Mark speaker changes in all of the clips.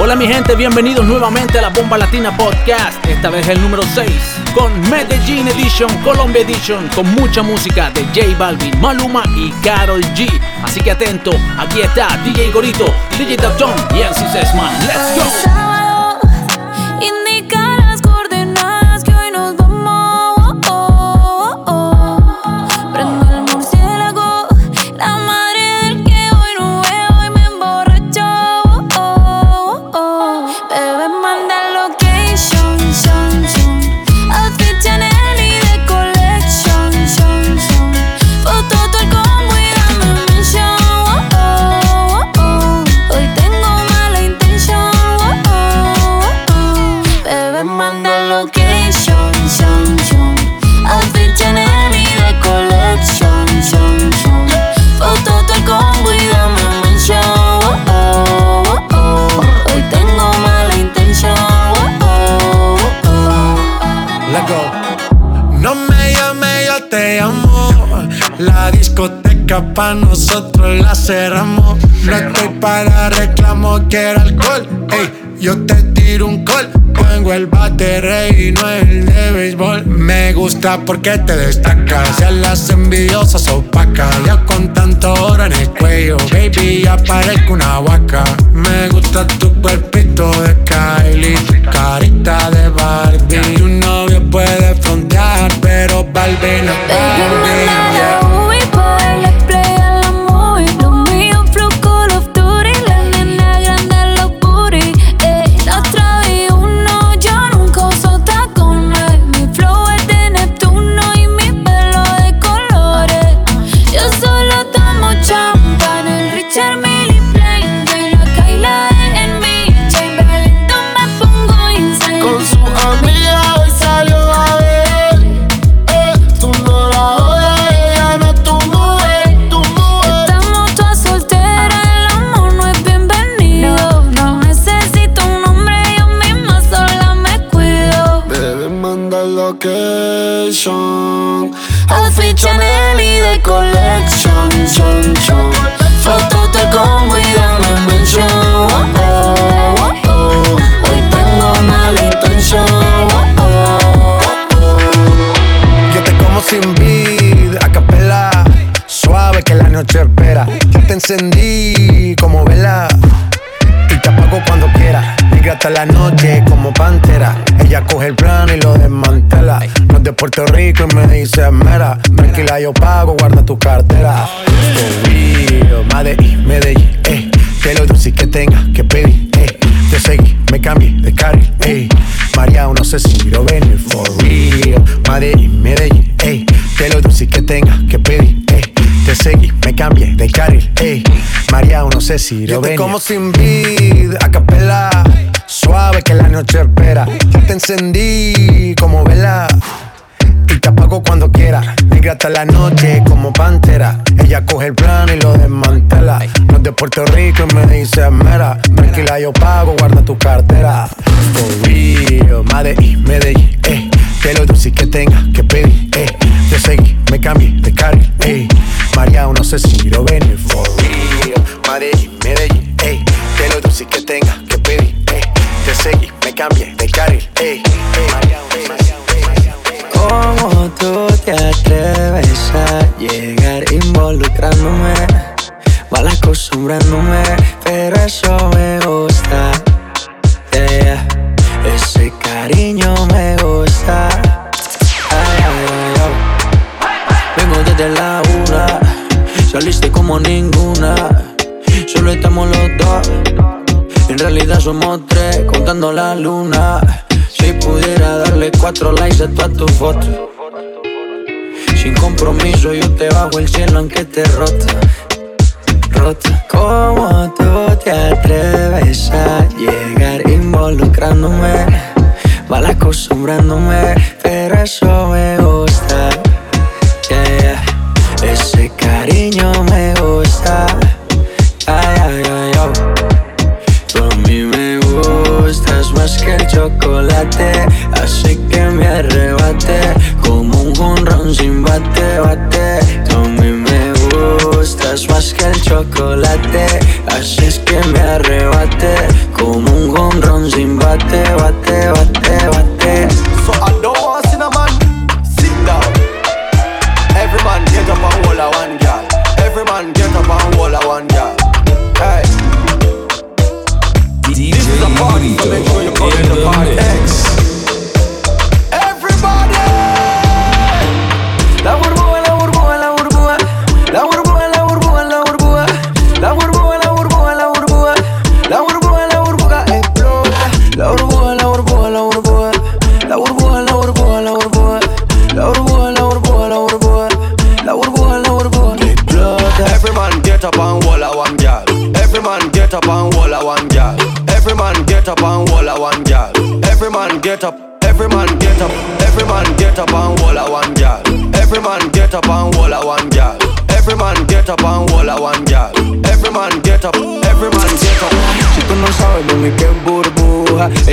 Speaker 1: Hola mi gente, bienvenidos nuevamente a la Bomba Latina Podcast, esta vez el número 6, con Medellín Edition, Colombia Edition, con mucha música de J Balvin, Maluma y Carol G. Así que atento, aquí está DJ Gorito, DJ Dapton y MC Sesman. ¡Let's go!
Speaker 2: Pa' nosotros la cerramos. No estoy para reclamo, quiero alcohol. Ey, yo te tiro un call. Tengo el bate y no el de béisbol. Me gusta porque te destacas. Ya las envidiosas opacas. Ya con tanto oro en el cuello, baby, ya parezco una vaca. Me gusta tu cuerpito de Kylie, carita de Barbie. Tu novio puede frontear, pero Barbie no Barbie. encendí Rico y me dice mera. Tranquila, yo pago, guarda tu cartera. Medellín, Medellín, eh. Que lo dulce que tenga que pedir, eh. Te seguí, me cambié de carril, eh. María, no sé si lo ven, for real. Medellín, Medellín, eh. Que lo dulce que tenga que pedir, eh. Te seguí, me cambié de carril, ey. María, no sé si lo ven. como sin vid, a capela. Suave que la noche espera. Yo te encendí. Y cuando quiera. Negra hasta la noche como pantera. Ella coge el plano y lo desmantela. No es de Puerto Rico y me dice mera. Tranquila, yo pago, guarda tu cartera. For real, Medellín, Medellín, eh. Que lo dulce que tenga que pedir, eh. Te seguí, me cambié de carril, ey. María, no sé si lo ven, for real. Medellín, Medellín, ey. Que lo dulce que tenga que pedir, ey. Te seguí, me cambié de carril, ey. María,
Speaker 3: ¿Cómo tú te atreves a llegar involucrándome? Mal acostumbrándome, pero eso me gusta. Ese cariño me gusta. Vengo desde la una, saliste como ninguna. Solo estamos los dos, en realidad somos tres, contando la luna. Si pudiera darle cuatro likes a toda tu foto. Sin compromiso yo te bajo el cielo aunque te rota. Rota. ¿Cómo tú te atreves a llegar involucrándome? Mal acostumbrándome, pero eso me gusta. Yeah, yeah.
Speaker 4: get late, que me arrebate, como un jonrón sin bate, bate. Tú a mí me gustas más que el chocolate, haces que me arrebate, como un
Speaker 3: jonrón sin bate, bate, bate, bate.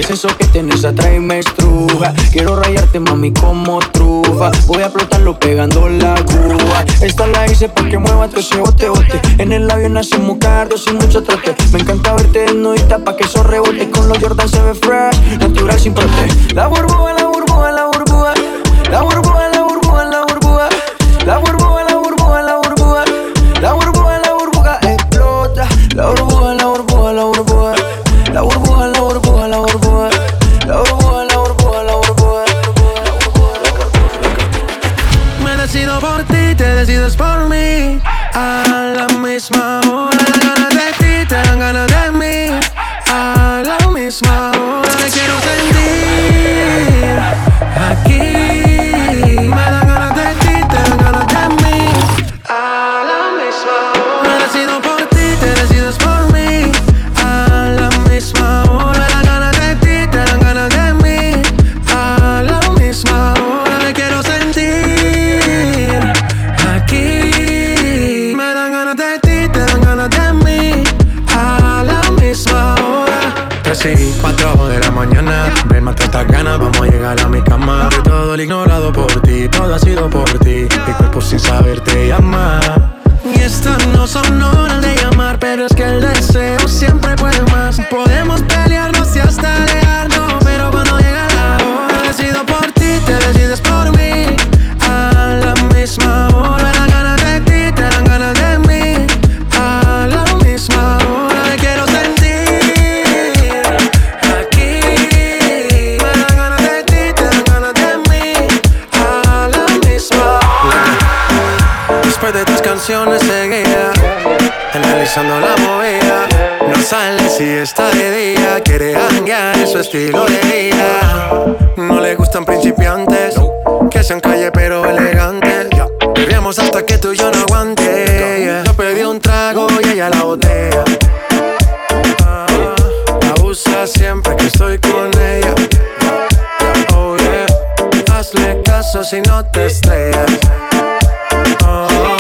Speaker 3: Es eso que tienes atrás me estruja. Quiero rayarte, mami, como trufa. Voy a explotarlo pegando la aguja. Esta la hice pa' que mueva tu ese bote. En el labio nacemos cardo sin mucho trote. Me encanta verte desnudita pa' que eso rebote. Con los Jordan se ve fresh, natural sin prote. La burbuja, la burbuja, la burbuja. La burbuja, la burbuja, la burbuja. La burbuja, la burbuja, la burbuja. La burbuja, la burbuja explota. La burbuja,
Speaker 5: yo no aguante Yo pedí un trago y ella la botella Ah, Abusa siempre que estoy con ella. Oh yeah. Hazle caso si no te estrellas. Oh,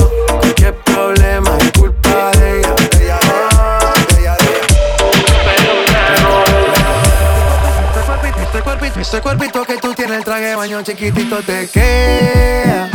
Speaker 5: qué problema es culpa de ella.
Speaker 2: Este cuerpito, este este que tú tienes, el traje baño chiquitito te queda.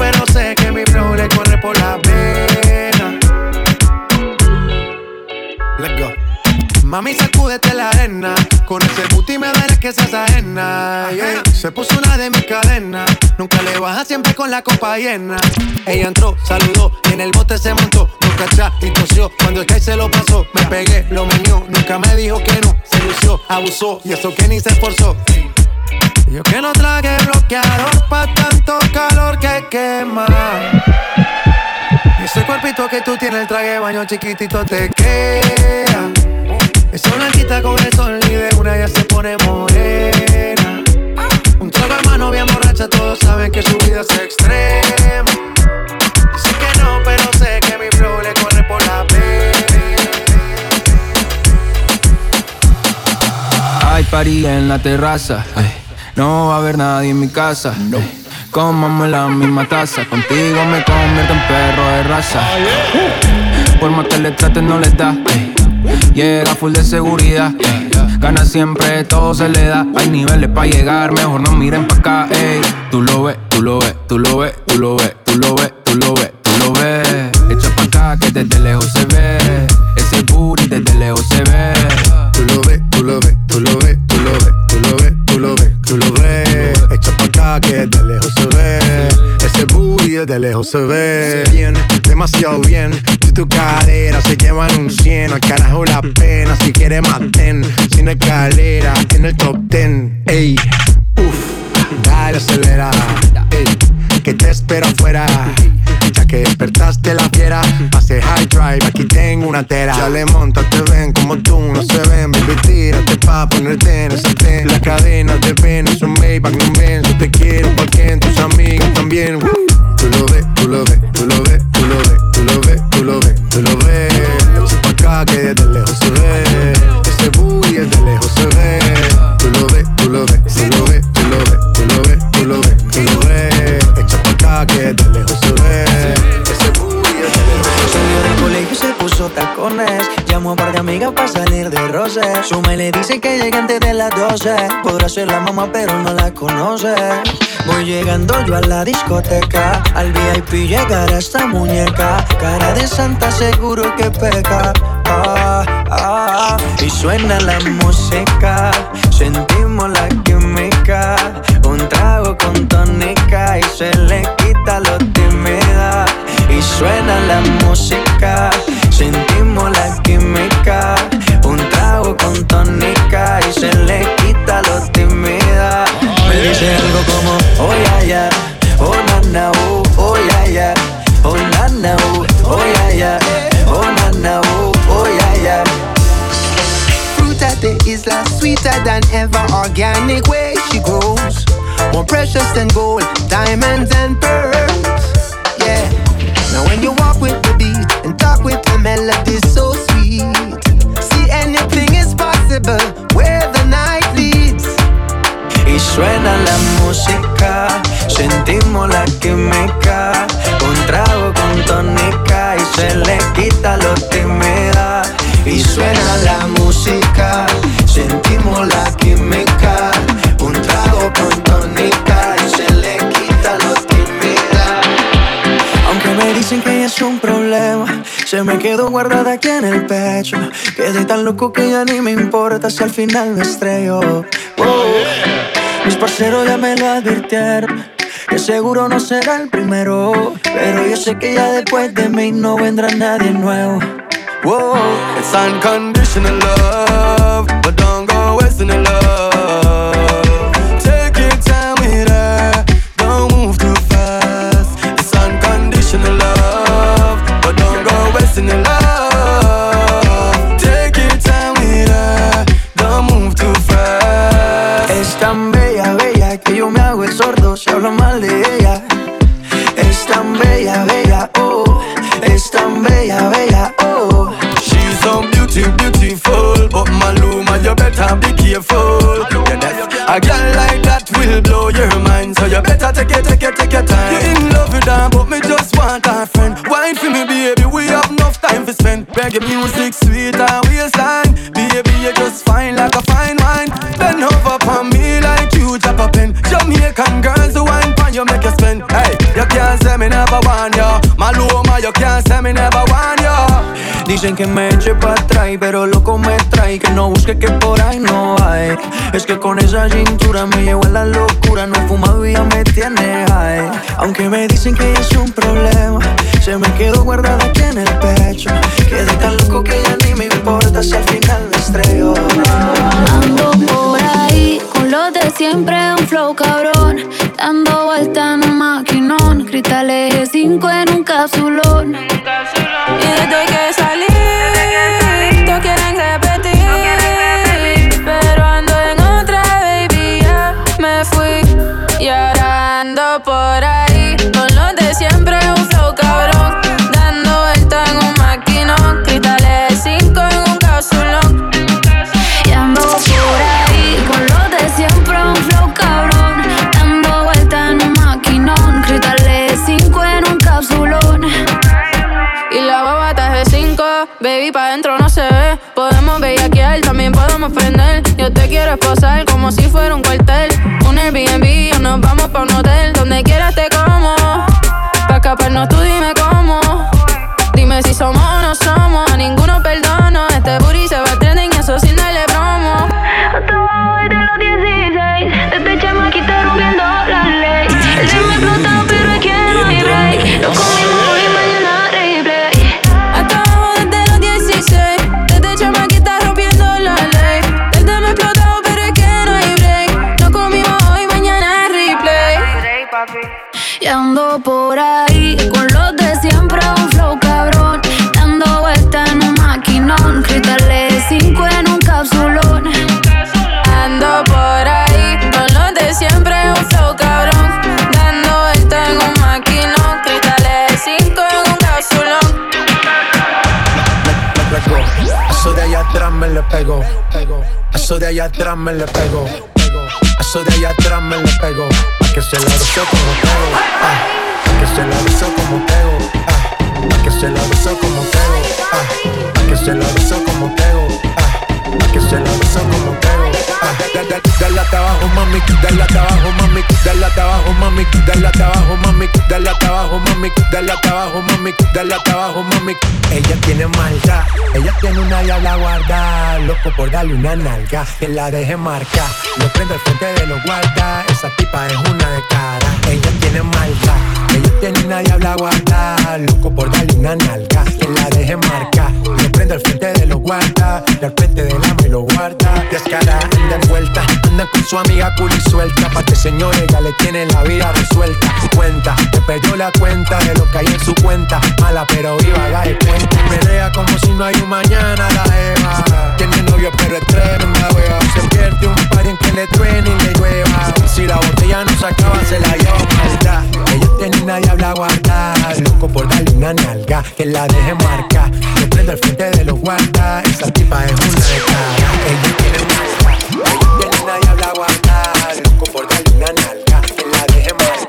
Speaker 2: No, pero sé que mi flow le corre por la pena.
Speaker 5: Let's go.
Speaker 2: Mami, sacúdete la arena. Con ese booty me verás que seas ajena. yeah. Se puso una de mis cadenas. Nunca le baja siempre con la copa llena. Ella entró, saludó y en el bote se montó. Nunca atrás y tosió. Cuando el que se lo pasó, me pegué, lo menió. Nunca me dijo que no. Se lució, abusó y eso que ni se esforzó. Yo que no traje bloqueador pa' tanto calor que quema. Ese cuerpito que tú tienes, el traje de baño chiquitito te queda. Esa blanquita con el sol y de una ya se pone morena. Un trago hermano bien borracha, todos saben que su vida es extrema. Dice que no, pero sé que mi flow le corre por la pena.
Speaker 6: Hay party en la terraza. No va a haber nadie en mi casa. ay. Comamos la misma taza. Contigo me convierto en perro de raza. Por más que le traten, no le da. Llega full de seguridad. Gana siempre, todo se le da. Hay niveles para llegar, mejor no miren pa' acá. ey. Tú lo ves, tú lo ves, tú lo ves, tú lo ves, tú lo ves, tú lo ves, tú lo ves. Echa pa' acá que desde lejos se ve. Ese booty desde lejos se ve.
Speaker 5: Tú lo ves, tú lo ves, tú lo ves, tú lo ves, tú lo ves, lo ves, tú lo ves. Echa pa' acá que de lejos se ve. Ese booty de lejos se ve. Bien, demasiado bien. Si tu cadera se llevan un 100, al carajo la pena. Si quieres maten, sin escalera, en el top 10. Ey, uff, dale acelera. Ey,
Speaker 2: espero afuera. Ya que despertaste la fiera, pase high drive, aquí tengo una tera. Ya le monta, te ven como tú no se ven. Baby, tírate pa' ponerte en ese ten. Las cadenas de Venus, un Maybach, no ven. Yo te quiero, porque tus amigos también. Tú lo ves, tú lo ves, tú lo ves, tú lo ves, tú lo ves, tú lo ves, tú lo ves. Echa pa' acá que desde lejos se ve.
Speaker 3: Llamó a un amigas para salir de roce. Suma y le dice que llegue antes de las 12. Podrá ser la mamá, pero no la conoce. Voy llegando yo a la discoteca. Al VIP llegará esta muñeca. Cara de santa, seguro que peca. Ah, ah, y suena la música. Sentimos la química. Un trago con tónica y se le quita lo tímida. Y suena la música. Sentimos la química. Un trago con tónica y se le quita lo tímida. Me dice algo como, oh yeah, yeah, oh na oh, oh yeah, yeah, oh na oh, oh yeah, yeah, oh na na, oh, oh yeah.
Speaker 7: Fruit at the isla, sweeter than ever. Organic way she grows. More precious than gold, diamonds and pearls. Yeah. Now when you walk with the beat and talk with the melody so. See anything is possible where the night leads.
Speaker 3: Y suena la música, sentimos la química. Un trago con tónica y se le quita lo tímida. Y suena la música, sentimos la química. Un trago con tónica y se le quita lo tímida. Aunque me dicen que es un problema, me quedó guardada aquí en el pecho. Quedé tan loco que ya ni me importa si al final me estrello. Oh. Mis parceros ya me lo advirtieron. Que seguro no será el primero. Pero yo sé que ya después de mí no vendrá nadie nuevo. Whoa.
Speaker 8: It's unconditional love, but don't go wasting the love. A girl like that will blow your mind, so you better take it, take it, take your time. You in love with her, but me just want a friend. Wine for me, baby, we have enough time to spend. Reggae music, sweet and waistline, baby, you just fine like a fine wine. Bend over for me like you drop a pen. Jamaican girls who wine for you make you spend. Hey, you can't say me never want you. Maluma, you can't say me never.
Speaker 3: Dicen que me eche pa' atrás, pero loco me trae Que no busque que por ahí no hay Es que con esa cintura me llevo a la locura No fumado y ya me tiene high Aunque me dicen que es un problema Se me quedó guardada aquí en el pecho Quedé tan loco que ya ni me importa Si al final me estrello
Speaker 9: Ando por ahí con los de siempre, un flow cabrón. Dando vuelta en un maquinón. Cristales eje 5 en un capsulón. Y desde Escaparnos tú dime cómo. Eso de
Speaker 2: allá atrás me le pegó. Eso de allá atrás me le pegó. Pa' que se la besó como pego. Ah, que se la besó como pego. Ah, que se la besó como pego. Ah, que se la besó como pego. Ah, pa' que se la besó como dale hasta abajo, mami, dale abajo, mami, dale abajo, mami, dale abajo, mami, dale abajo, mami, dale abajo, mami, dale abajo, mami. Ella tiene maldad, ella tiene una diabla guarda, loco por darle una nalga, que la deje marcar, lo prende al frente de los guardas, esa tipa es una de cara, ella tiene maldad, ella tiene una diabla guarda, loco por darle una nalga, que la deje marcar, lo prende al frente de los guardas, y al frente del ama y lo guarda, descara, anda envuelta, anda con su amiga cool suelta, pa' que señores ya le tiene la vida resuelta, cuenta, te perdió la cuenta de lo que hay en su cuenta, mala pero viva, haga de cuenta, pelea como si no hay un mañana, la Eva, tiene novio pero es tremenda wea, se pierde un par en que le truene y le llueva, si la botella no se acaba se la lleva maldad, ella tiene una diabla guardada, loco por darle una nalga, que la deje marcar, le prende al frente de los guardas, esa tipa es una de cara, ella tiene una ella tiene una diabla guardada, loco por darle una nalga, que la deje marcar,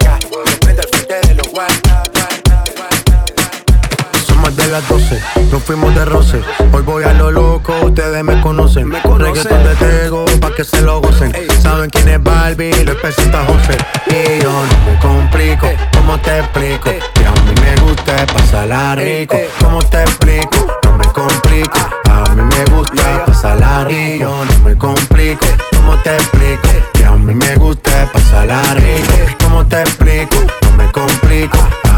Speaker 2: las 12, nos fuimos de roce. Hoy voy a lo loco, ustedes me conocen. Me Reggaeton de Tego, pa' que se lo gocen. Saben quién es Barbie, lo presenta José. Y yo no me complico, ¿cómo te explico? Que a mí me gusta pasarla rico. ¿Cómo te explico? No me complico. A mí me gusta pasarla rico. Yo no me complico, ¿cómo te explico? Que a mí me gusta pasarla rico. ¿Cómo te explico? No me complico.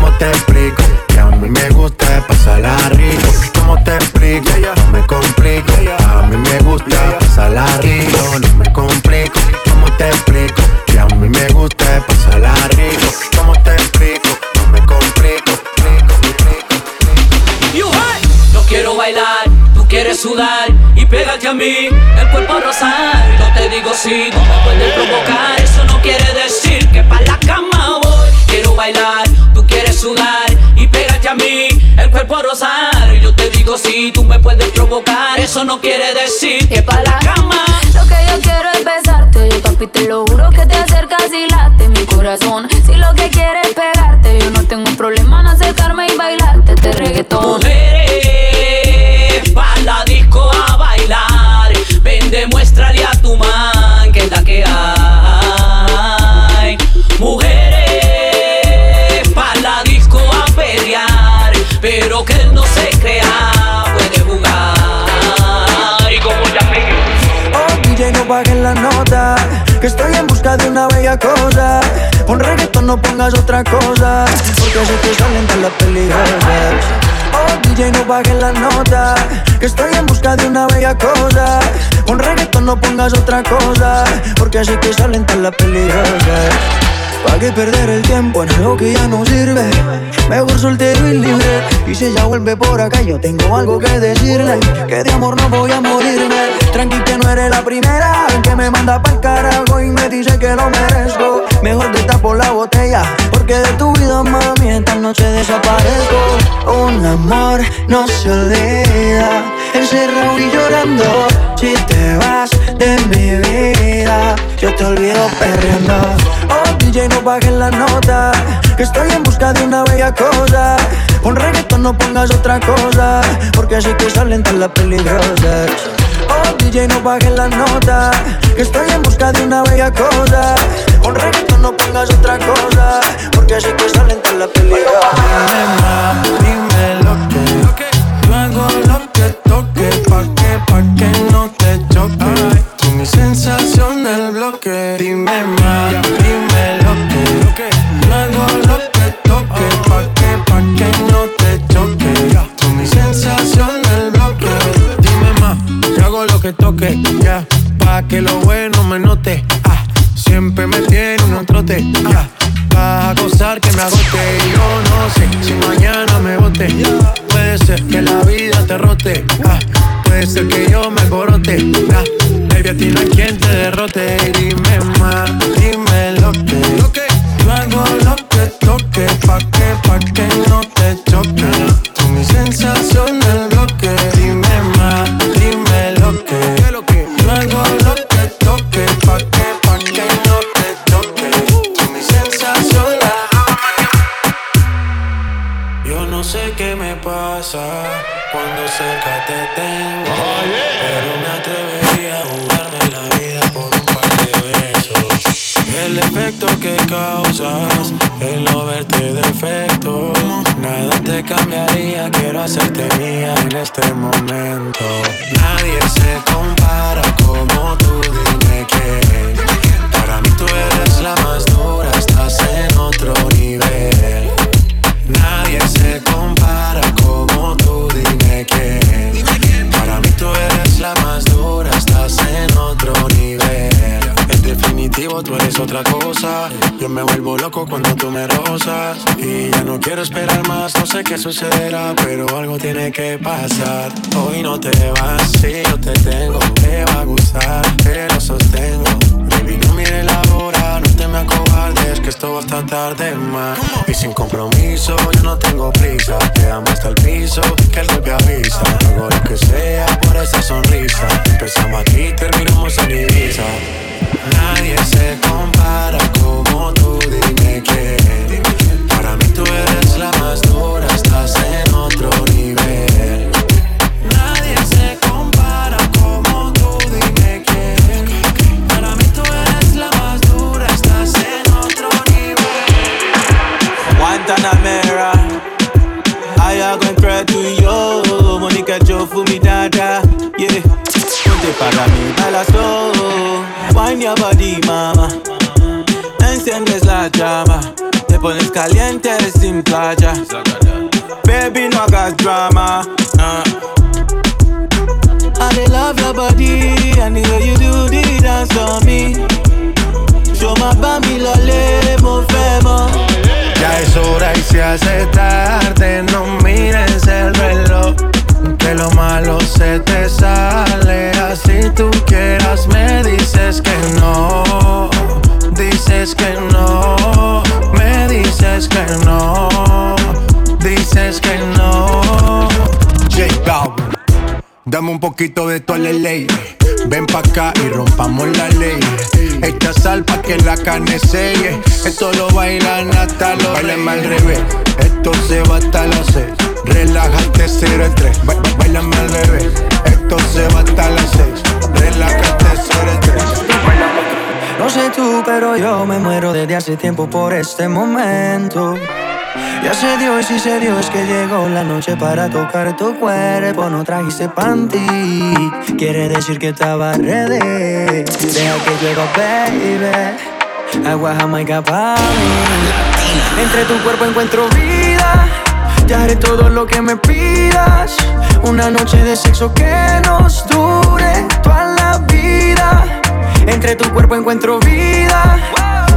Speaker 2: ¿cómo te explico? Que a mí me gusta pasarla rico. ¿Cómo te explico? No me complico. A mí me gusta pasarla rico. No me complico. ¿Cómo te explico? Que a mí me gusta pasarla rico. ¿Cómo te explico? No me complico.
Speaker 10: No quiero bailar, tú quieres sudar y pégate a mí, el cuerpo rosar. No te digo si tú me puedes provocar, eso no quiere decir que pa' la cama voy. Quiero bailar, quieres sudar y pégate a mí, el cuerpo rosar. Yo te digo si tú me puedes provocar, eso no quiere decir que pa' la cama.
Speaker 9: Lo que yo quiero es besarte, yo papi te lo juro que te acercas y late mi corazón. Si lo que quieres es pegarte, yo no tengo problema en acercarme y bailarte este reggaetón.
Speaker 10: Mujeres, la
Speaker 3: nota. Que estoy en busca de una bella cosa. Pon reggaetón, no pongas otra cosa. Porque se te salen todas las peligrosas. Oh, DJ, no bajes la nota. Que estoy en busca de una bella cosa. Pon reggaetón, no pongas otra cosa. Porque así que salen todas las peligrosas. ¿Para qué perder el tiempo en algo que ya no sirve? Mejor soltero y libre. Y si ella vuelve por acá, yo tengo algo que decirle. Que de amor no voy a morirme. Tranqui que no eres la primera que me manda pa'l carajo y me dice que lo merezco. Mejor te tapo la botella, porque de tu vida, mami, esta noche desaparezco. Un amor no se olvida, encerrado y llorando. Si te vas de mi vida, yo te olvido perreando. Oh, DJ, no bajes la nota, que estoy en busca de una bella cosa. Pon reggaetón, no pongas otra cosa, porque así que salen todas las peligrosas. Oh, DJ, no bajes la nota, que estoy en busca de una bella cosa. Pon reggaetón, no pongas otra cosa, porque así que salen todas las peligrosas.
Speaker 2: Dime lo que, yo hago lo que toque pa' que, pa' que no te choque. Tú mi sensación del bloque. Dime más, dime lo que. Luego lo que toque, pa' que, pa' que no te choque. Tú mi sensación del bloque. Dime más, yo hago lo que toque, ya. Pa' que lo bueno me note. Ah, siempre me tiene un trote, ya. Vas a gozar que me agote. Yo no sé si mañana me bote. Que la vida te rote. Ah, puede ser que yo me corote. Ah, baby, a ti quien te derrote. Dime más, dime lo que. Yo hago lo que toque. Pa' que, pa' que no te choque. Mía qué sucederá, pero algo tiene que pasar. Hoy no te vas, si yo te tengo, te va a gustar, te lo sostengo. Baby, no mire la hora, no te me acobardes, que esto va hasta tarde más. Y sin compromiso, yo no tengo prisa. Te amo hasta el piso, que el golpe avisa. Hago lo que sea por esa sonrisa. Empezamos aquí, terminamos en Ibiza. Nadie se compara como tú, dime quién. La más dura, estás en otro nivel. Nadie se compara como tú, dime quién. Para mí tú eres la más dura, estás en otro nivel.
Speaker 11: Guantanamera. Hago en tú y yo. Mónica, yo fumi dada. Yeah. Ponte para mí, baila solo. Wine your body, mama. Enciendes la llama. Te pones caliente sin playa. Baby, no hagas drama. Uh. I dey love your body and the way you do the dance on me. Show my bami lole, mo fẹ́ mọ̀.
Speaker 2: Ya es hora y se hace
Speaker 12: un poquito de tu ley. Ven pa' acá y rompamos la ley. Echa sal pa' que la carne selle. Esto lo bailan hasta los Bailame al revés. Esto se va hasta las seis. Relájate, cero el tres. Ba- ba- Bailame al revés. Esto se va hasta las seis. Relájate, cero el tres.
Speaker 3: No sé tú, pero yo me muero desde hace tiempo por este momento. Ya se dio y si se dio es que llegó la noche para tocar tu cuerpo. No trajiste panty, quiere decir que estaba ready. Deja que llega, baby. Agua jamaica para mí. Entre tu cuerpo encuentro vida. Te haré todo lo que me pidas. Una noche de sexo que nos dure toda la vida. Entre tu cuerpo encuentro vida.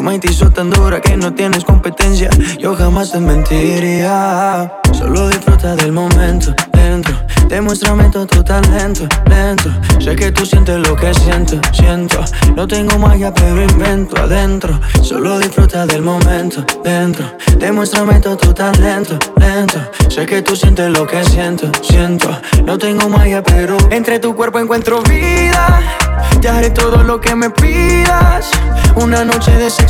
Speaker 3: Tu mente tan dura que no tienes competencia. Yo jamás te mentiría. Solo disfruta del momento dentro. Demuéstrame todo tu talento lento. Sé que tú sientes lo que siento, siento. No tengo magia, pero invento adentro. Solo disfruta del momento dentro. Demuéstrame todo tu talento lento. Sé que tú sientes lo que siento, siento. No tengo magia, pero entre tu cuerpo encuentro vida. Te haré todo lo que me pidas. Una noche de sexo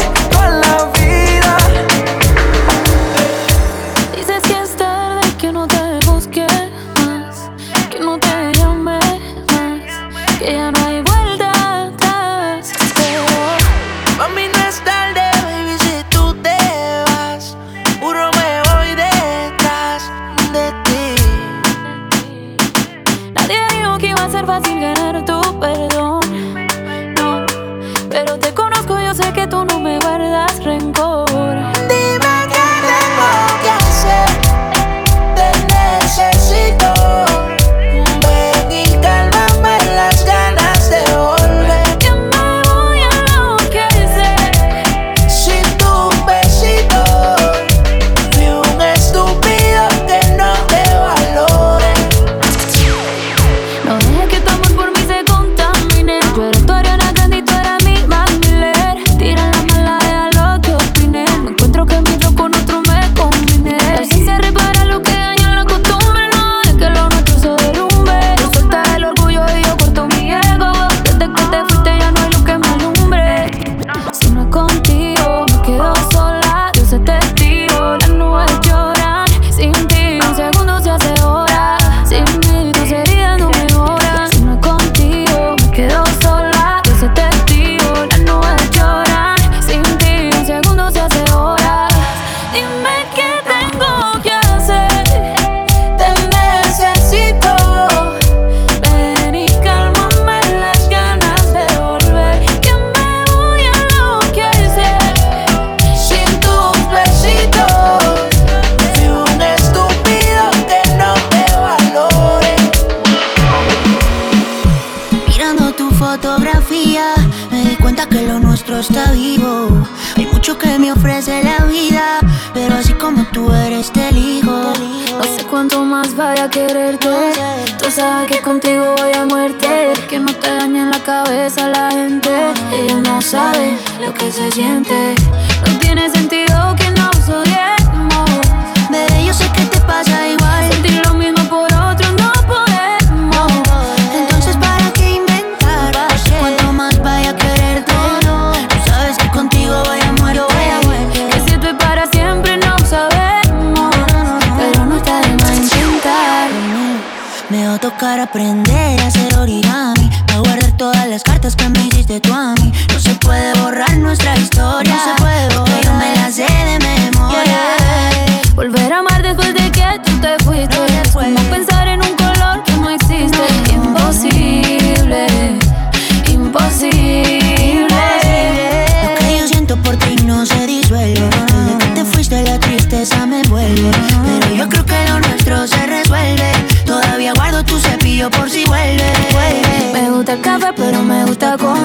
Speaker 13: lo que se siente. No tiene sentido que nos odiemos.
Speaker 9: Bebé, yo sé que te pasa igual.
Speaker 13: Sentir lo mismo por otro no podemos.
Speaker 9: Entonces, ¿para qué inventar? Cuanto más vaya a quererte, no, no. Tú sabes que contigo vaya muero, vaya muero.
Speaker 13: Que si esto es para siempre, no sabemos. Pero no está de más intentar.
Speaker 9: Me va a tocar aprender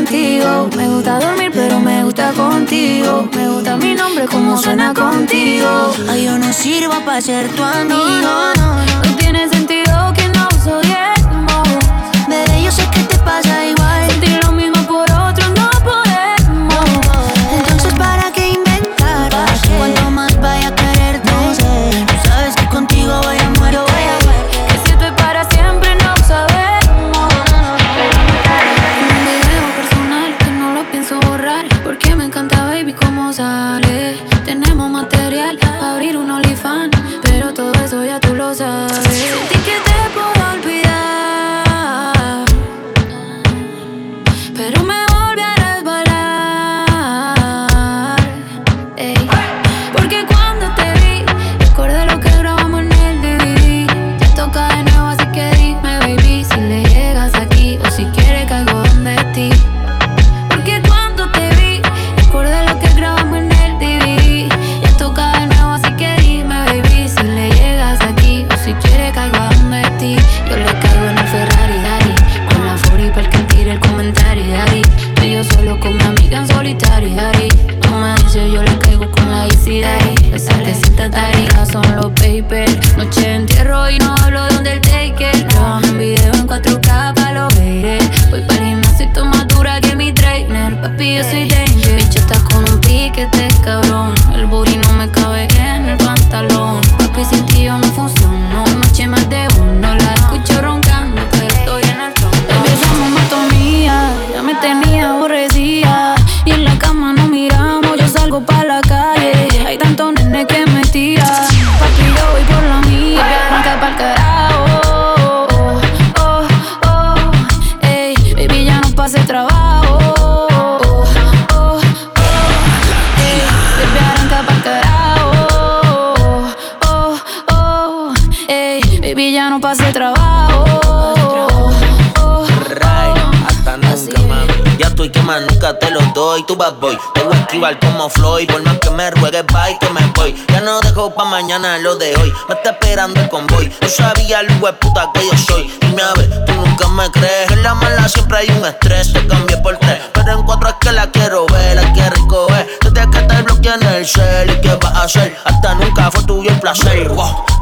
Speaker 9: Me
Speaker 13: gusta dormir, pero me gusta contigo. Me gusta mi nombre, como suena contigo.
Speaker 9: Ay, yo no sirvo para ser tu amigo. No,
Speaker 13: tiene sentido que nos odiemos.
Speaker 9: Bebé, yo sé que te pasa
Speaker 13: Ya no
Speaker 14: dejo pa' mañana lo de hoy. Me está esperando el convoy. No sabía el puta que yo soy. Dime a ver, tú nunca me crees. En la mala siempre hay un estrés. Te cambié por tres, pero en cuatro es que la quiero ver, la quiero recoger. Desde que te bloqueé en el cel. ¿Y qué vas a hacer? Hasta nunca fue tuyo el placer.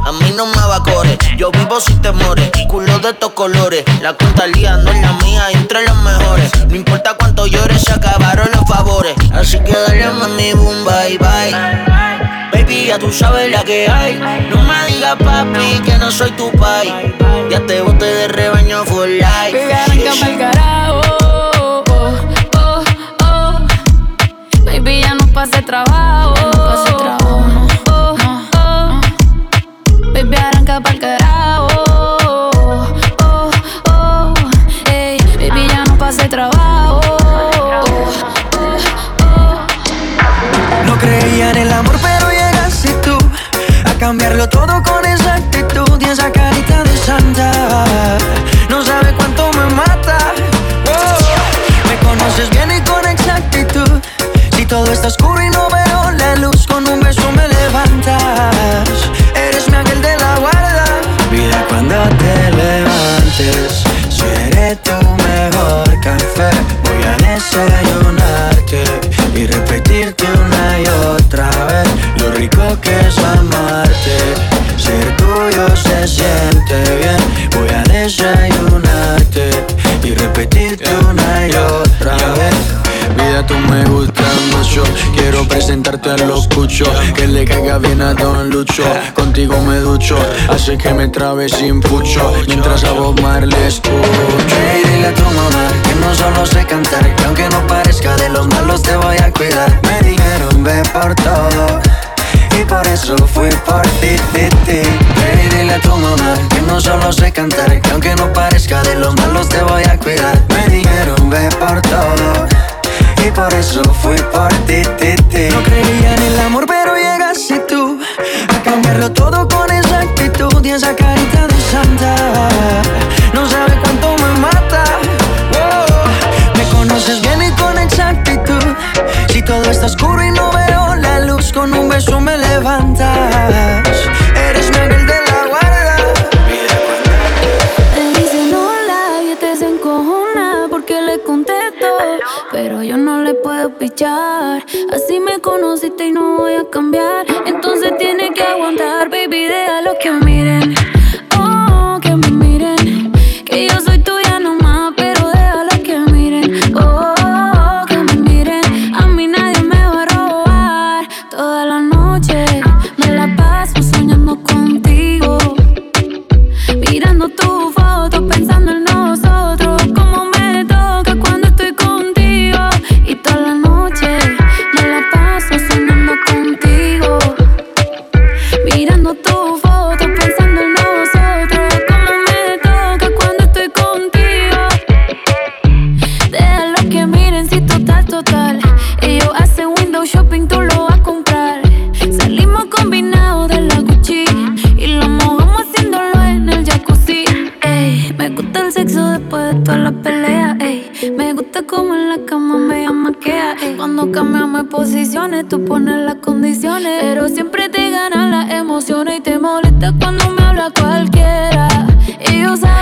Speaker 14: A mí no me va a correr. Yo vivo sin temores. Culo de estos colores. La cuenta lía no es la mía, entre los mejores. No importa cuánto llores, se acabaron los favores. Así que dale mami, boom, bye bye. Baby, ya tú sabes la que hay. No me digas papi que no soy tu pai. Ya te boté de rebaño for life.
Speaker 9: Baby, arranca pa'l carajo. Oh, oh, oh. Baby, ya no pase trabajo. Oh, oh, oh. Baby, arranca pa'l carajo.
Speaker 3: Cambiarlo todo con esa actitud y esa carita Que
Speaker 6: le caiga bien a Don Lucho. Contigo me ducho. Hace que me trabe sin pucho. Mientras a Bob Marley escucho.
Speaker 3: Hey, dile a tu mamá que no solo sé cantar. Que aunque no parezca de los malos, te voy a cuidar. Me dijeron ve por todo. Y por eso fui por ti, ti, ti. Hey, dile a tu mamá que no solo sé cantar. Que aunque no parezca de los malos, te voy a cuidar. Me dijeron ve por todo. Por eso fui por ti, ti, ti. No creía en el amor, pero llegaste tú a cambiarlo todo con esa actitud y esa carita de santa. No sabe cuánto me mata. Me conoces bien y con exactitud. Si todo está oscuro y no veo la luz, con un beso me levantas. Eres mi ángel de
Speaker 9: no le puedo pichar. Así me conociste y no voy a cambiar. Entonces tiene que aguantar, baby, déjalo que miren. Tu foto, pensando en nosotros. Como me toca cuando estoy contigo. Déjalo que miren si total, total. Ellos hacen window shopping, tú lo vas a comprar. Salimos combinados de la Gucci y lo mojamos haciéndolo en el jacuzzi. Me gusta el sexo después de todas las peleas. Me gusta como en la cama me maquea. Cuando cambiamos posiciones, tú pones las condiciones. Pero siempre te ganan las emociones y te molesta cuando me habla cualquiera. Saben que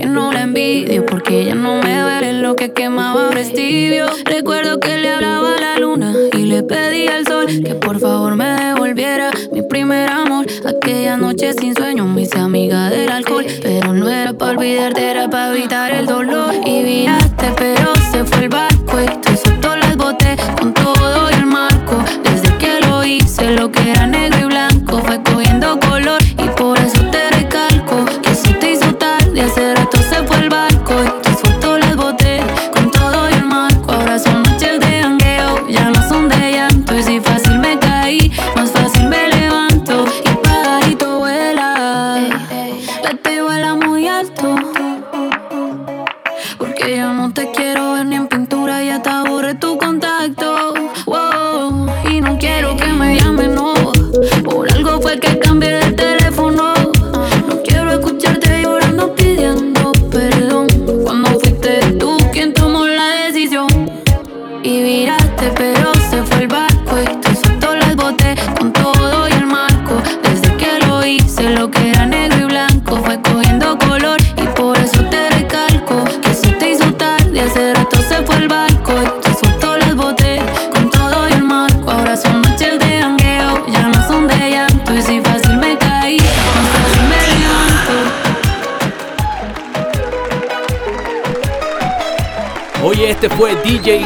Speaker 9: que no la envidio, porque ya no me duele lo que quemaba prestidio. Recuerdo que le hablaba a la luna y le pedía al sol que por favor me devolviera mi primer amor. Aquella noche sin sueño me hice amiga del alcohol, pero no era para olvidarte, era para evitar el dolor. Y viraste, pero se fue el barco. porque yo no te quiero.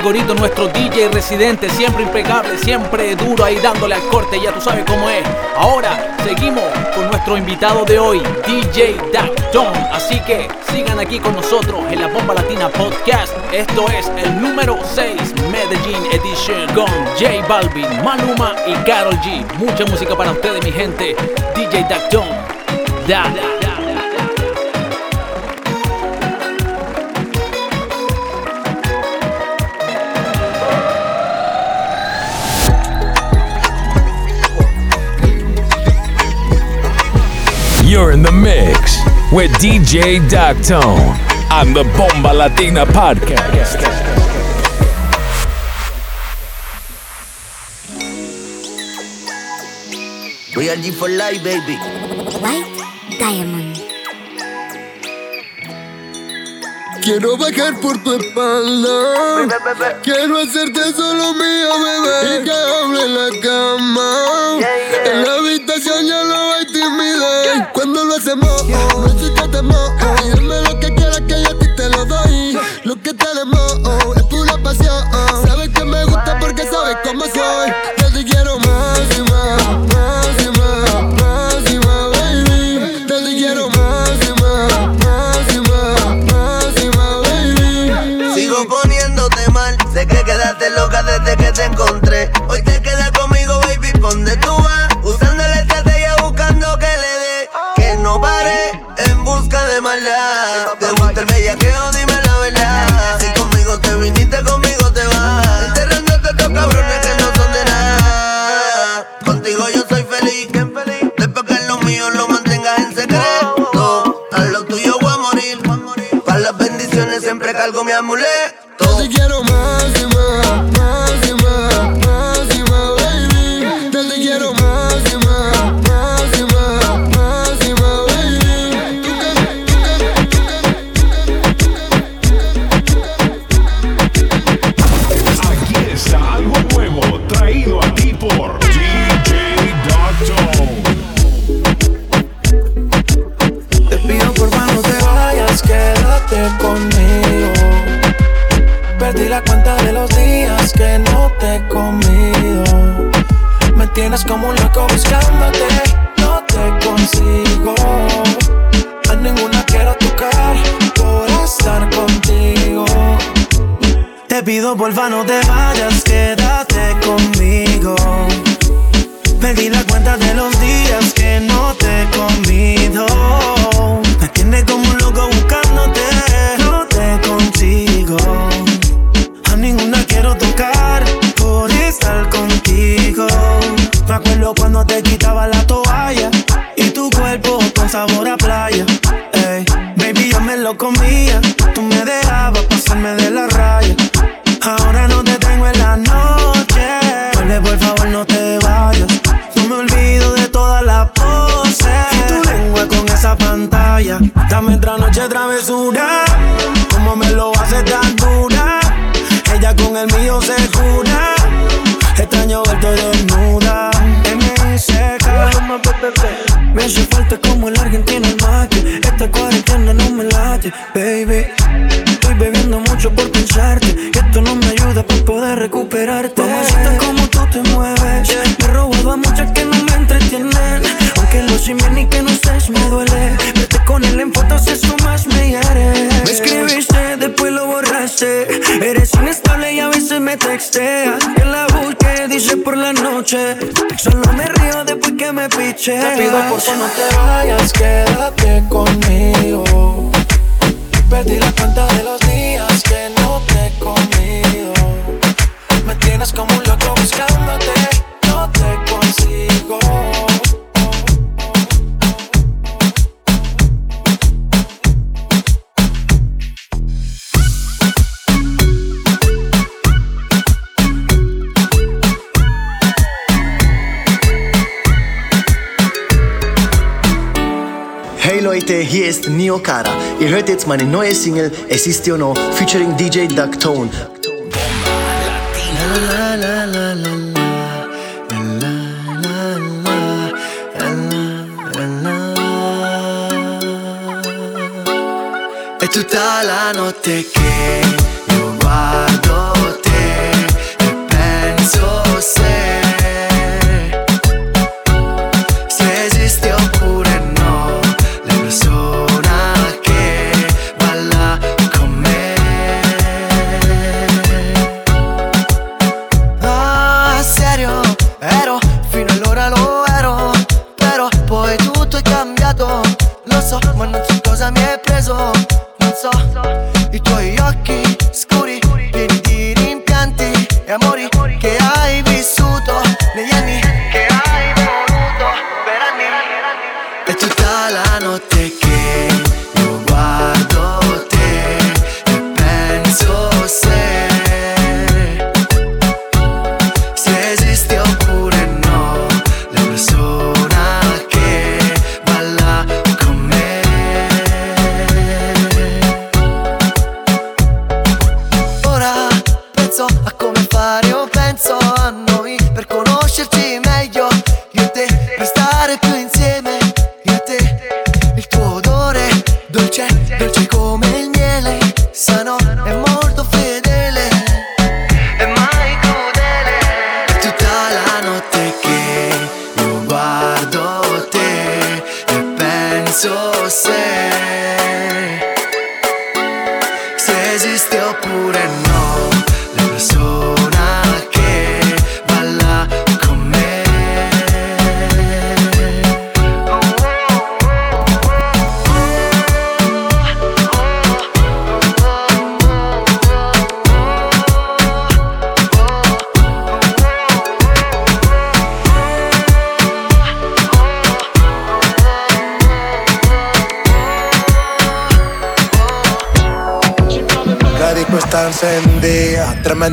Speaker 1: Gorito, nuestro DJ residente, siempre impecable, siempre duro ahí dándole al corte, ya tú sabes cómo es. Ahora seguimos con nuestro invitado de hoy, DJ Duck John. Así que sigan aquí con nosotros en la Bomba Latina Podcast. Esto es el número 6 Medellín Edition con J Balvin, Maluma y Carol G. Mucha música para ustedes, mi gente. DJ Duck John. Da, da.
Speaker 15: You're in the mix with DJ Doctone on the Bomba Latina podcast.
Speaker 14: We are G for life, baby.
Speaker 13: White Diamond.
Speaker 16: Quiero bajar por tu espalda. Quiero hacerte solo mío, bebé. Y que hable la cama. En la habitación ya no hay timidez
Speaker 3: them up, oh. Ready, cut them up, oh. Hace falta como el argentino el mate. Esta cuarentena no me late, baby. Estoy bebiendo mucho por pensarte. Que esto no me ayuda para poder recuperarte. Mamacita, como tú te mueves. Me he robado a muchas que no me entretienen. Aunque lo bien y que no estés me duele. Vete con él en fotos, eso más me hiere. Me escribiste, después lo borraste. Eres inestable y a veces me texteas. En la busque, dice por la noche. Solo me río después que me piche. Te pido por favor no te vayas, quédate conmigo. Perdí la cuenta de los días que no te he comido. Me tienes como un loco buscándote,
Speaker 17: Leute, hier ist Neo Kara. Ihr hört jetzt meine neue Single Es ist Yo No featuring DJ
Speaker 18: la, la. È tutta la notte che io guardo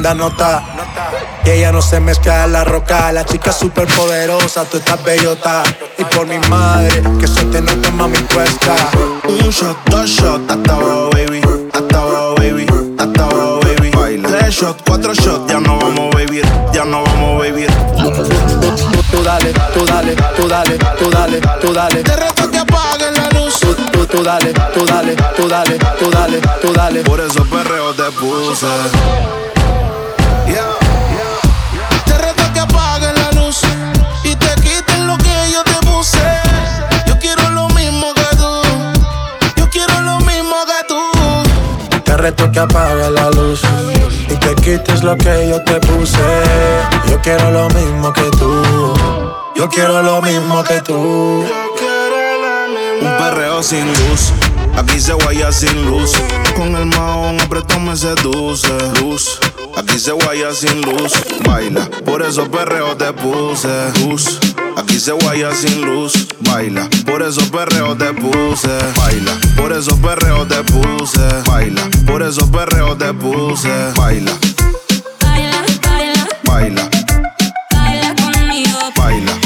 Speaker 3: tremenda nota. Y ella no se mezcla en la roca. La chica súper poderosa, tú estás bellota. Y por mi madre, que se te nota mami cuesta.
Speaker 19: Un shot, dos shots, hasta abajo, baby. Hasta abajo, baby. Hasta abajo, baby. Tres shots, cuatro shots, ya no vamos a vivir. Ya no vamos a vivir.
Speaker 3: Tú dale, tú dale, tú dale, tú dale, tú dale.
Speaker 19: Te reto que apaguen la luz.
Speaker 3: Tú, tú, tú dale, tú dale, tú dale, tú dale, tú dale.
Speaker 19: Por eso perreo te puse. Que
Speaker 3: apagues la luz y te quites lo que yo te puse. Yo quiero lo mismo que tú. Yo quiero lo mismo que tú.
Speaker 19: Un perreo sin luz. Aquí se guaya sin luz. Con el mahón apretón me seduce. Luz,
Speaker 3: aquí se guaya sin luz. Baila, por eso perreo te puse. Luz, aquí se guaya sin luz. Baila, por eso perreo te puse. Baila, por eso perreo te puse. Baila, por eso perreo te puse. Baila, baila, baila. Baila, baila conmigo. Baila.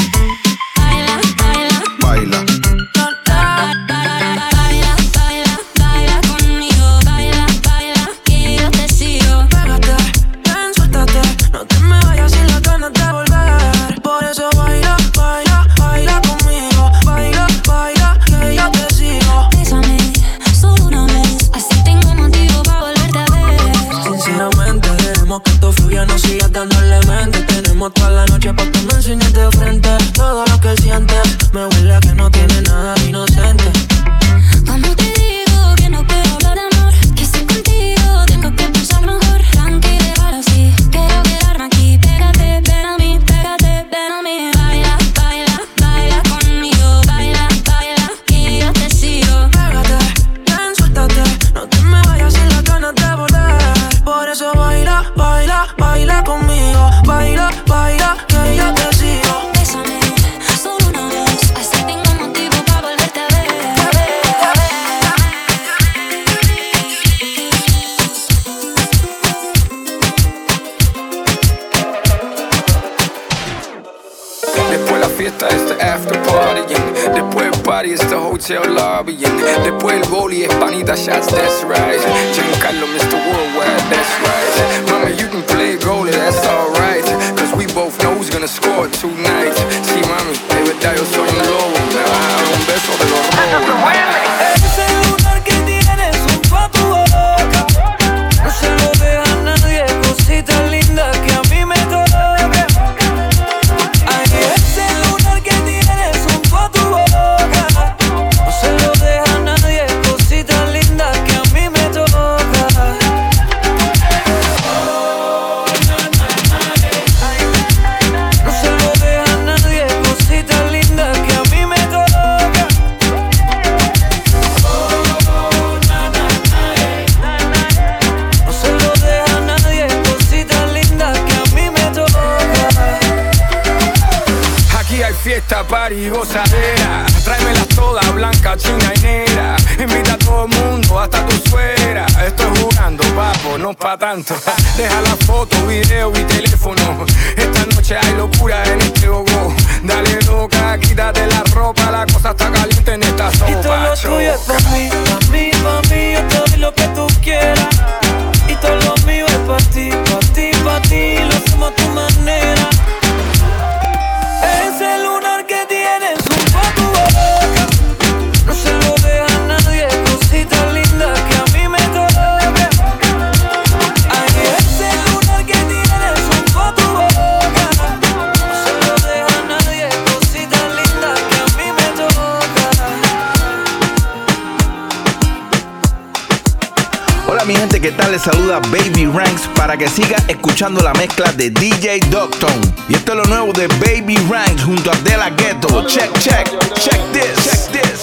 Speaker 11: que
Speaker 20: sigas escuchando la mezcla de DJ Docton. Y esto es lo nuevo de Baby Ranks junto a Della Ghetto. Check, check, check this, check this.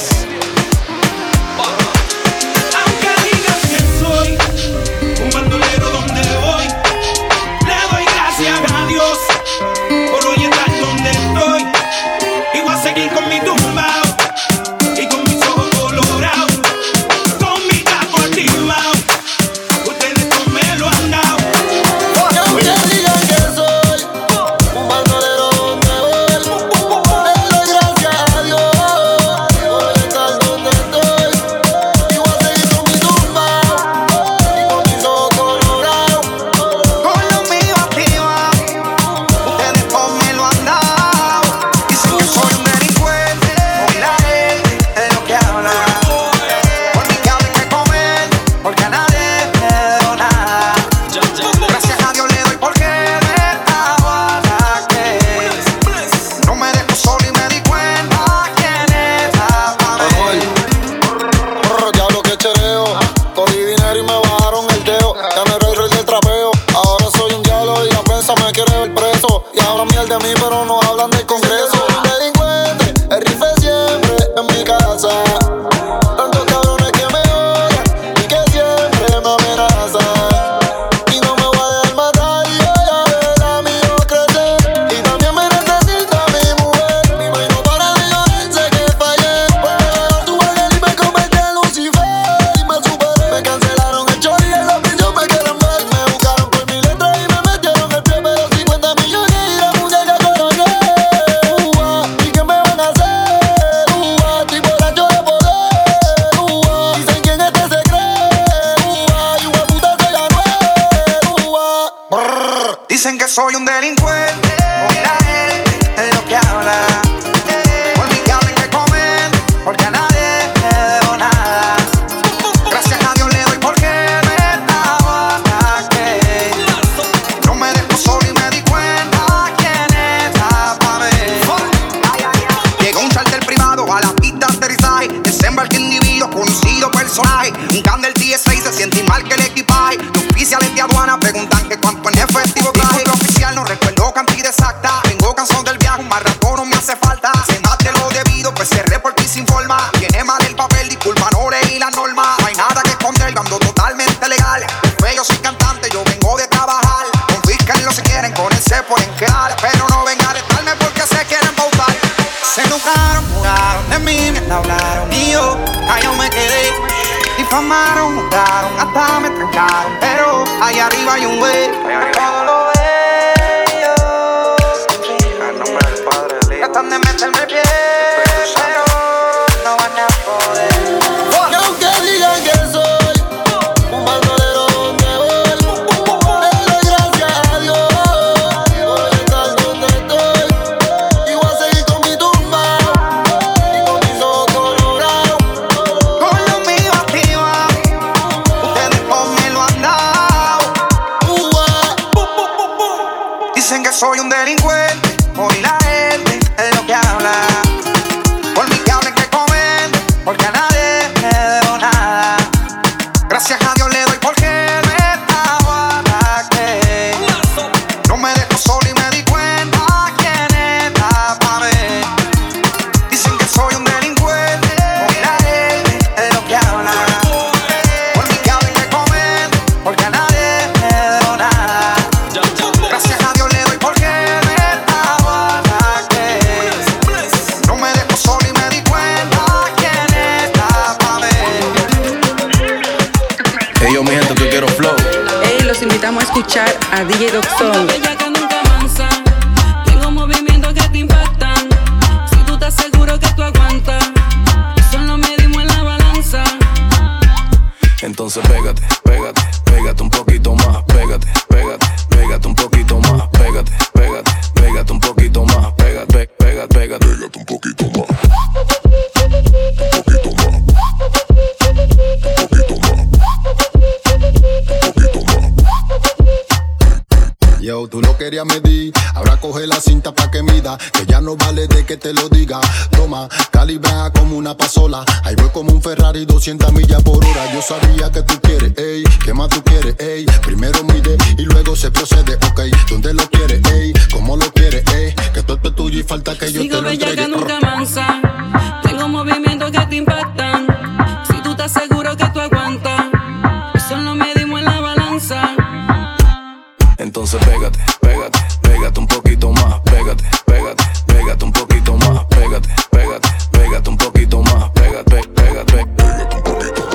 Speaker 20: Entonces pégate, pégate, pégate un poquito más, pégate, pégate, pégate un poquito más, pégate, pégate, pégate un poquito más, pégate, pégate, pégate un poquito más.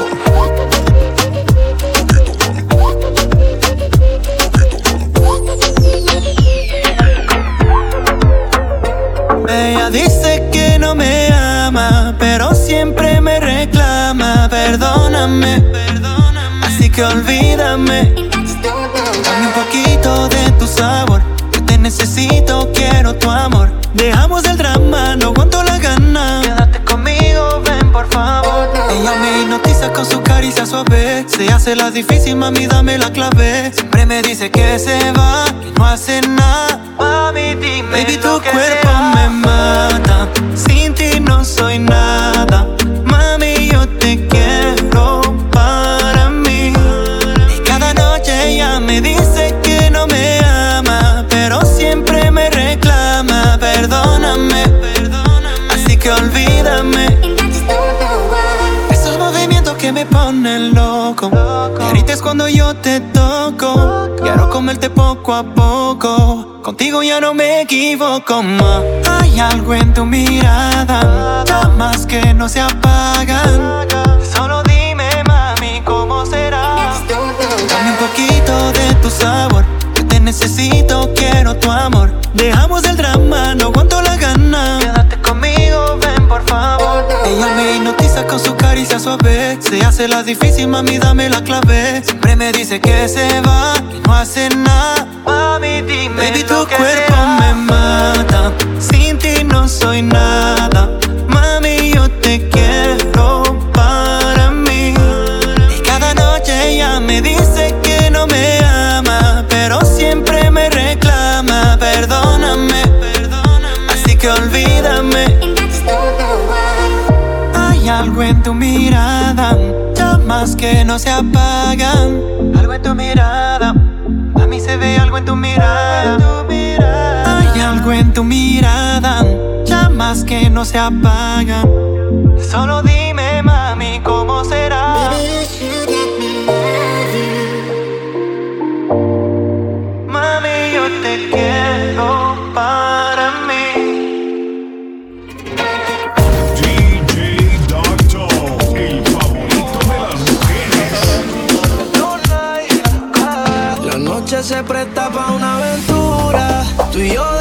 Speaker 21: Ella dice que no me ama, pero siempre me reclama, perdóname, perdóname, así que olvídame. con su caricia suave. Se hace la difícil, mami, dame la clave. Siempre me dice que se va, que no hace nada. Mami, dime. Baby, tu cuerpo. poco a poco. Contigo ya no me equivoco más. Hay algo en tu mirada, llamas que no se apagan. Solo dime, mami, cómo será. Dame un poquito de tu sabor. Yo te necesito, quiero tu amor. Dejamos el drama, no aguanto la gana. Quédate conmigo, ven por favor. Ella me hipnotiza con su caricia suave. Se hace la difícil, mami, dame la clave. Siempre me dice que se va, que no hace nada Baby, tu cuerpo me mata. Sin ti no soy nada. Mami, yo te quiero para mí. Y cada noche ella me dice que no me ama Pero siempre me reclama. Perdóname, perdóname. Así que olvídame. Hay algo en tu mirada Llamas que no se apagan. Algo en tu mirada mí se ve algo en tu mirada. Hay algo en tu mirada, llamas que no se apagan. Solo dime, mami, cómo será. Mami, yo te quiero.
Speaker 20: tú y yo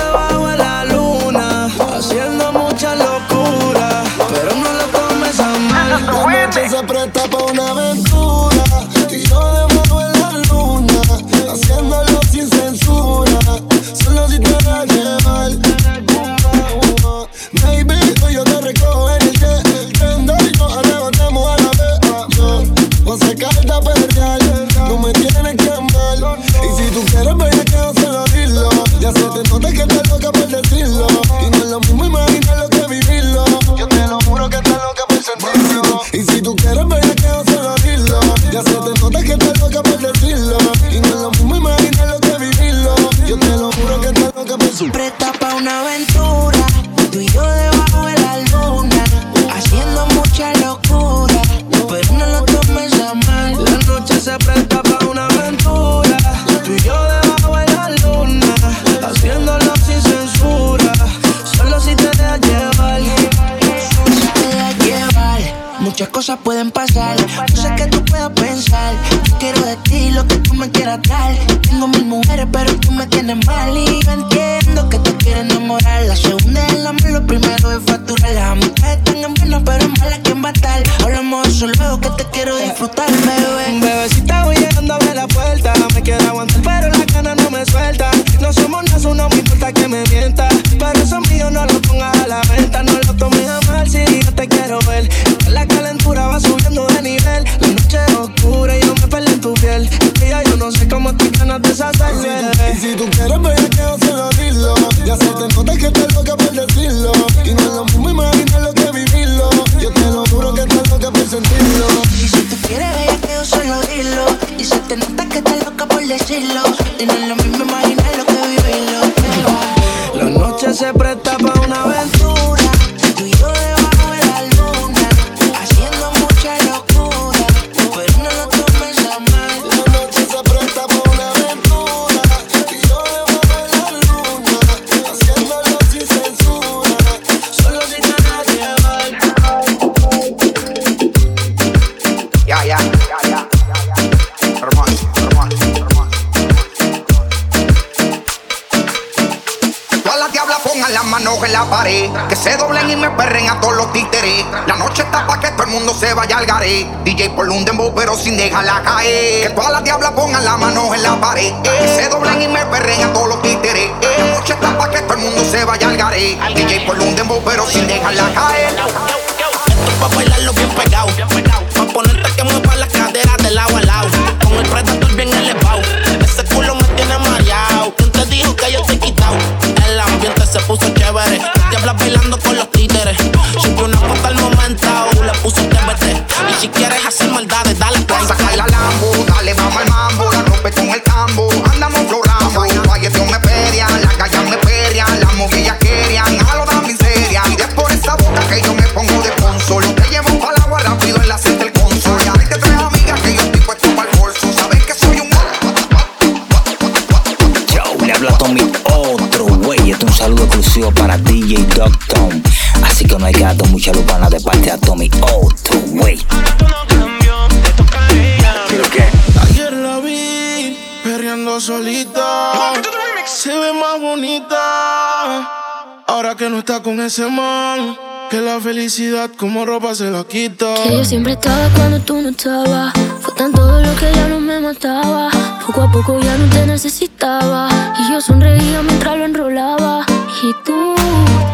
Speaker 22: Ahora que no está con ese man,
Speaker 23: que la felicidad como ropa se la quita.
Speaker 24: Que yo siempre estaba cuando tú no estabas. Fue tanto lo que ya no me mataba. Poco a poco ya no te necesitaba. Y yo sonreía mientras lo enrolaba. Y tú,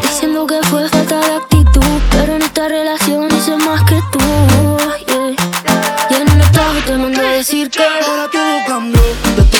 Speaker 24: diciendo que fue falta de actitud. Pero en esta relación hice más que tú. Yeah. Y en un te mandé a decir que
Speaker 23: ahora todo cambió.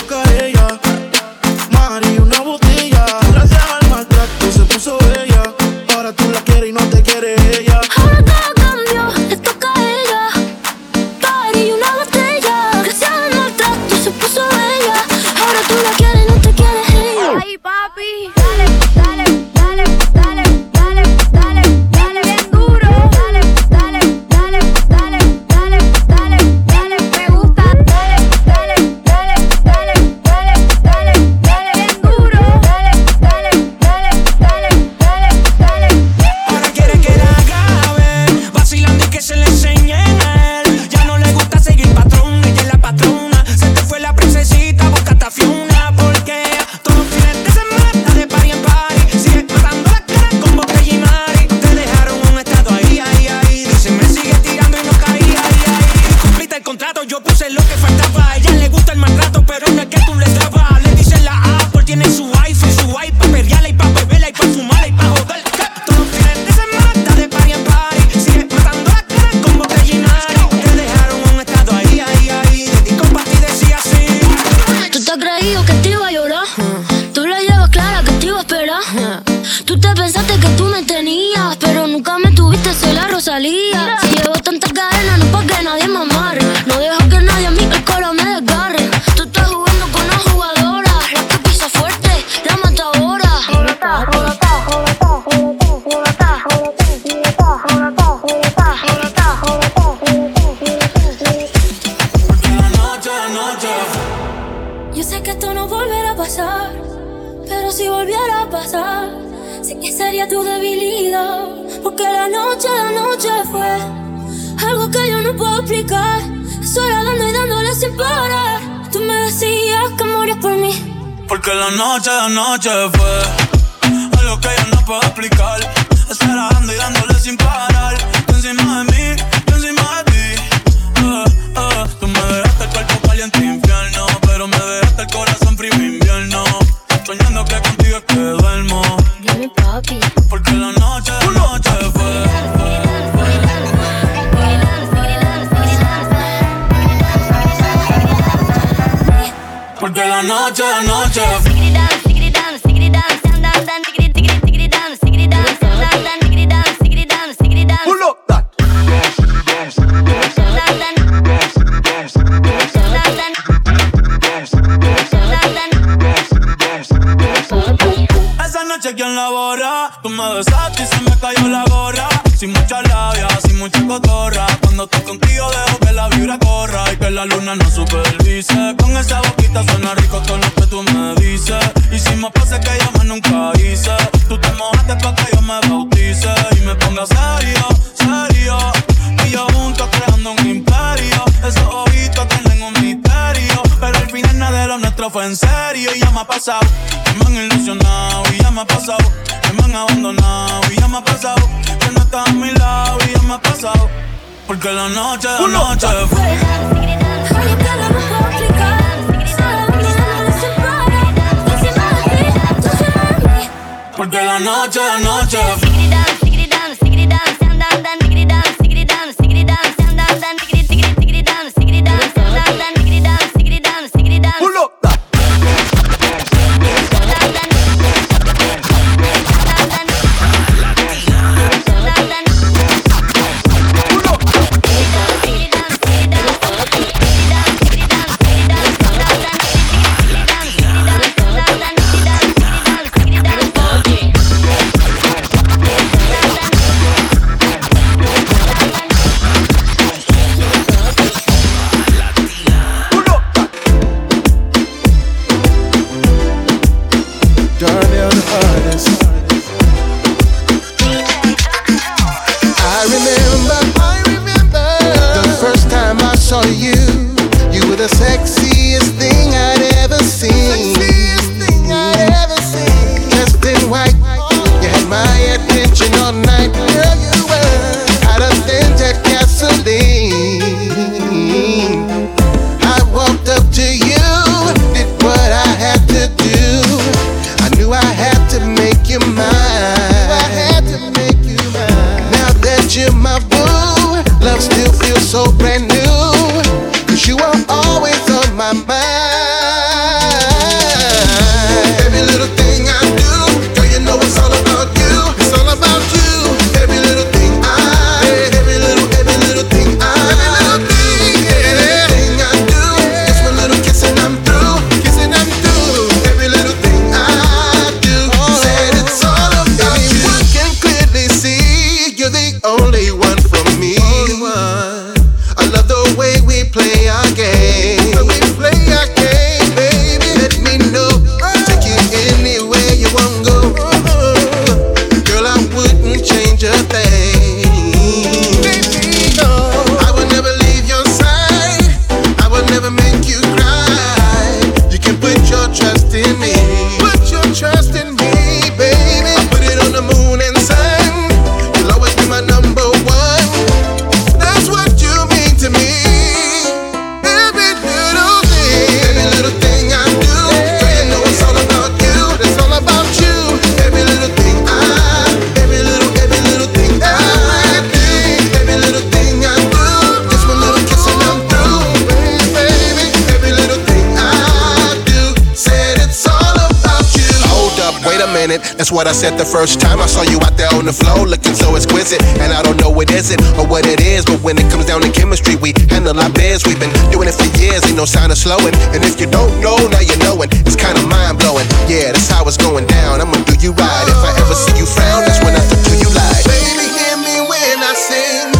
Speaker 24: Pasar, pero si volviera a pasar, sé que sería tu debilidad. Porque la noche, la noche fue algo que yo no puedo explicar. Sola dando y dándole sin parar. Tú me decías que morías por mí.
Speaker 23: Porque la noche, la noche fue algo que yo no puedo explicar. Estar dando y dándole sin parar. Tú encima de mí, yo encima de ti. Ah, ah, Tú me dejaste el cuerpo caliente noche, noche noche quien la borra Tú me besaste y se me cayó la gorra. Sin mucha labia, sin mucha cotorra. Cuando estoy contigo dejo que la vibra corra Y que la luna no supervise. Con esa boquita suena rico todo lo que tú me dices. Y si me pasa que yo más nunca hice. Tú te mojaste pa' que yo me bautice. Y me ponga serio, serio Y yo juntos creando un imperio. Esos ojitos tienen un misterio Pero al final nada de lo nuestro fue en serio. Y ya me ha pasado me han ilusionado y ya me ha pasado me han abandonado y ya me ha pasado que no estás a mi lado y ya me ha pasado. Porque la noche, la noche fue porque la noche, la noche
Speaker 19: That's what I said the first time I saw you out there on the floor, looking so exquisite. And I don't know what is it or what it is, but when it comes down to chemistry, we handle our biz. We've been doing it for years, ain't no sign of slowing. And if you don't know, now you knowin'. It's kinda mind blowing. Yeah, that's how it's going down. I'ma do you right. If I ever see you frown, that's when I do you lie. Baby, hear me when I sing.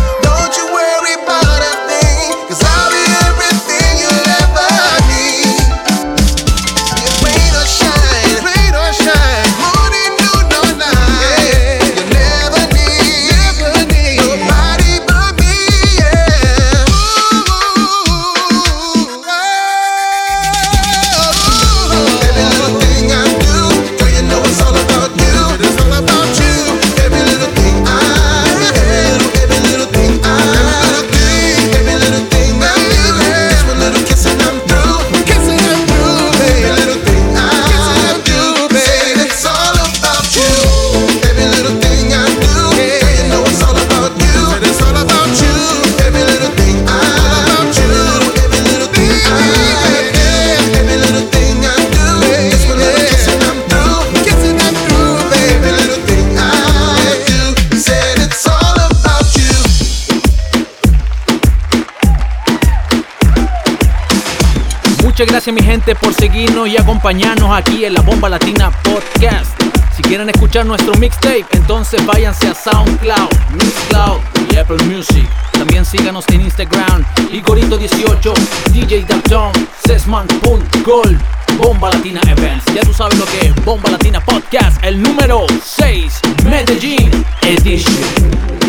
Speaker 1: Muchas gracias mi gente por seguirnos y acompañarnos aquí en la Bomba Latina Podcast. Si quieren escuchar nuestro mixtape, entonces váyanse a SoundCloud, Mixcloud y Apple Music. También síganos en Instagram, Igorito18, DJ Dalton, Sesman.gold, Bomba Latina Events. Ya tú sabes lo que es Bomba Latina Podcast, el número 6, Medellín Edition.